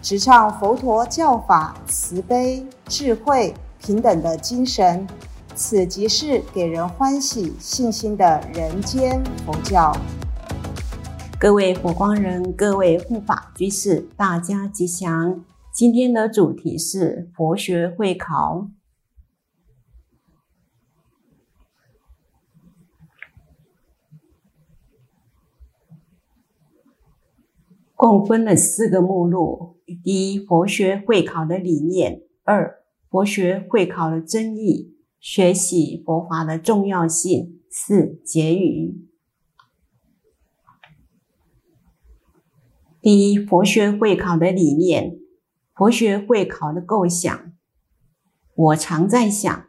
直唱佛陀教法慈悲、智慧、平等的精神，此即是给人欢喜、信心的人间佛教。各位佛光人，各位护法居士，大家吉祥。今天的主题是佛学会考。共分了四个目录：第一，佛学会考的理念；二，佛学会考的争议；学习佛法的重要性；四，结语。第一，佛学会考的理念，佛学会考的构想。我常在想，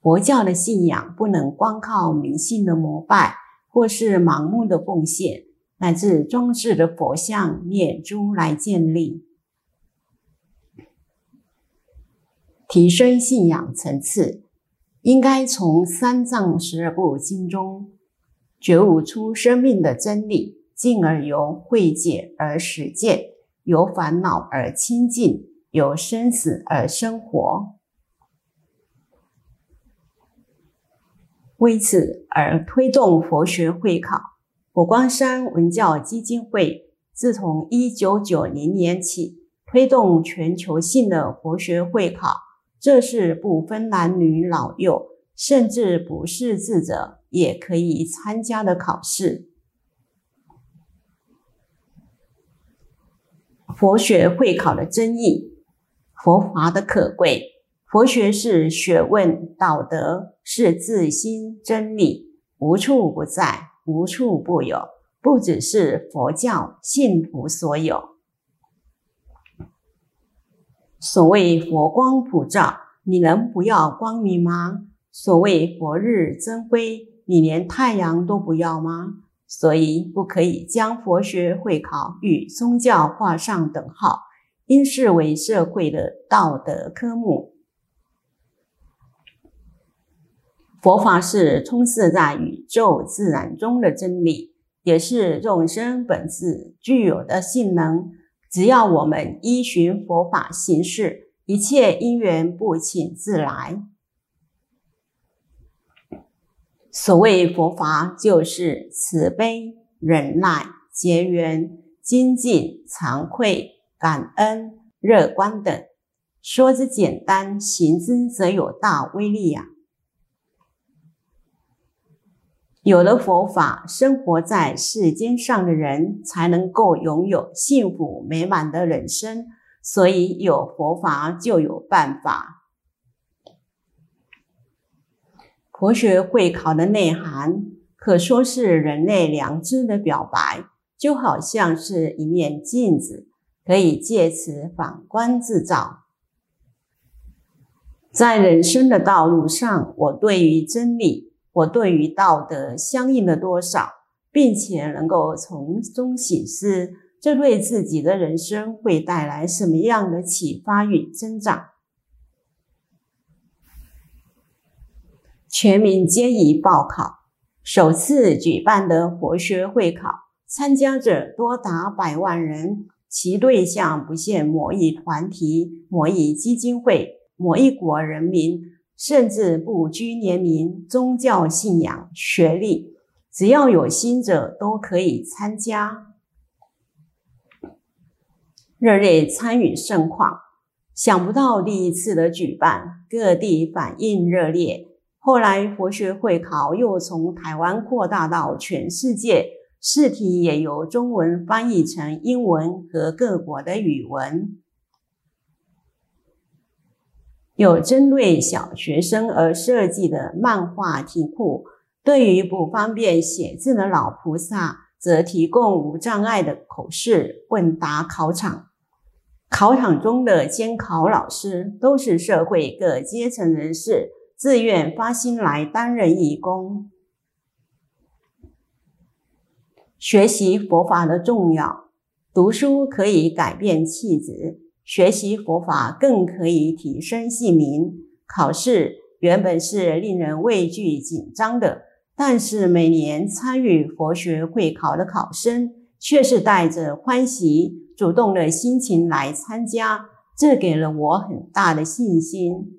佛教的信仰不能光靠迷信的膜拜，或是盲目的奉献。乃至装饰的佛像、念珠来建立，提升信仰层次，应该从三藏十二部经中觉悟出生命的真理，进而由慧解而实践，由烦恼而清净，由生死而生活。为此而推动佛学会考。佛光山文教基金会自从一九九零年起推动全球性的佛学会考，这是不分男女老幼，甚至不识字者也可以参加的考试。佛学会考的争议，佛法的可贵，佛学是学问道德，是自心真理，无处不在。无处不有，不只是佛教信徒所有。所谓佛光普照，你能不要光明吗？所谓佛日增辉，你连太阳都不要吗？所以不可以将佛学会考与宗教画上等号，应视为社会的道德科目。佛法是充斥在宇宙自然中的真理，也是众生本质具有的性能。只要我们依循佛法行事，一切因缘不请自来。所谓佛法，就是慈悲、忍耐、结缘、精进、惭愧、感恩、乐观等。说之简单，行之则有大威力呀。有了佛法，生活在世间上的人才能够拥有幸福美满的人生。所以，有佛法就有办法。佛学会考的内涵可说是人类良知的表白，就好像是一面镜子，可以借此反观自照。在人生的道路上，我对于真理。我对于道德相应的多少，并且能够从中醒思，这对自己的人生会带来什么样的启发与增长？全民皆宜报考，首次举办的佛学会考，参加者多达百万人，其对象不限某一团体、某一基金会、某一国人民。甚至不拘年龄、宗教信仰、学历，只要有心者都可以参加。热烈参与盛况，想不到第一次的举办，各地反应热烈。后来佛学会考又从台湾扩大到全世界，试题也由中文翻译成英文和各国的语文。有针对小学生而设计的漫画题库，对于不方便写字的老菩萨，则提供无障碍的口试问答考场。考场中的监考老师都是社会各阶层人士自愿发心来担任义工。学习佛法的重要，读书可以改变气质，学习佛法更可以提升姓名。考试原本是令人畏惧紧张的，但是每年参与佛学会考的考生却是带着欢喜。主动的心情来参加，这给了我很大的信心。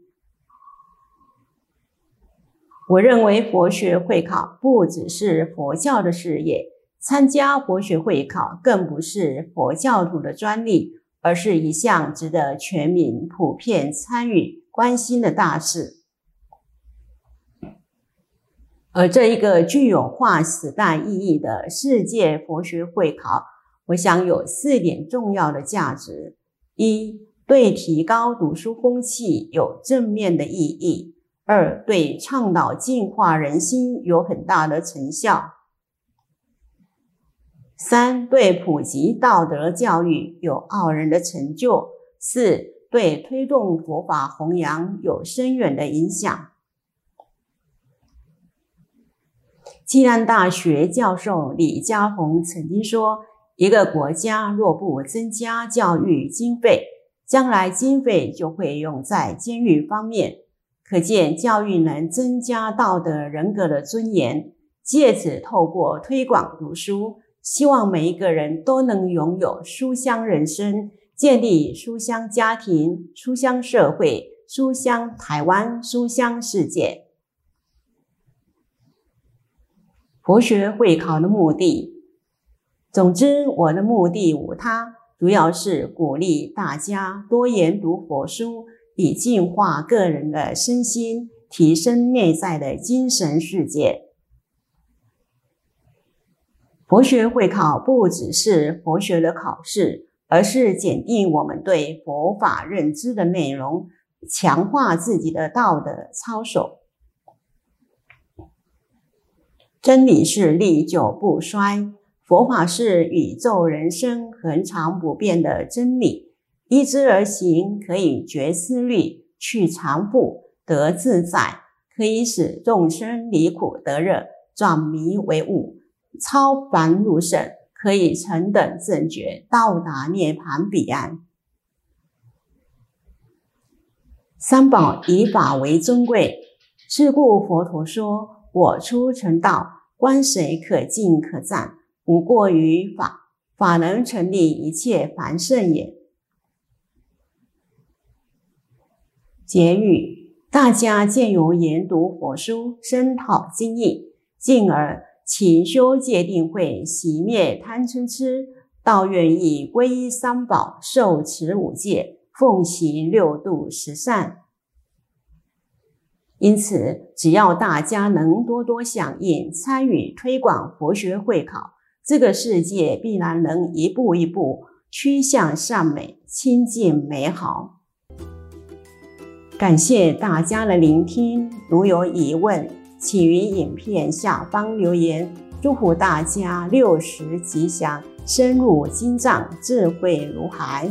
我认为佛学会考不只是佛教的事业，参加佛学会考更不是佛教徒的专利，而是一项值得全民普遍参与、关心的大事。而这一个具有划时代意义的世界佛学会考。我想有四点重要的价值：一，对提高读书风气有正面的意义；二，对倡导净化人心有很大的成效；三，对普及道德教育有傲人的成就；四，对推动佛法弘扬有深远的影响。暨南大学教授李家宏曾经说。一个国家若不增加教育经费，将来经费就会用在监狱方面。可见，教育能增加道德人格的尊严，借此透过推广读书，希望每一个人都能拥有书香人生，建立书香家庭、书香社会、书香台湾、书香世界。佛学会考的目的。总之，我的目的无他，主要是鼓励大家多研读佛书，以净化个人的身心，提升内在的精神世界。佛学会考不只是佛学的考试，而是检定我们对佛法认知的内容，强化自己的道德操守。真理是历久不衰。佛法是宇宙人生恒常不变的真理，依之而行，可以绝思虑，去常缚，得自在，可以使众生离苦得乐，转迷为悟，超凡入圣，可以成等正觉，到达涅槃彼岸。三宝以法为尊贵，是故佛陀说：“我出成道，观谁可敬可赞。”无过于法，法能成立一切凡圣也。结语：大家借由研读佛书，深讨经义，进而勤修戒定慧，熄灭贪嗔痴，道愿意皈依三宝，受持五戒，奉行六度十善。因此，只要大家能多多响应、参与推广佛学会考。这个世界必然能一步一步趋向善美、亲近、美好。感谢大家的聆听，如有疑问，请于影片下方留言。祝福大家六十吉祥，深入心藏，智慧如海。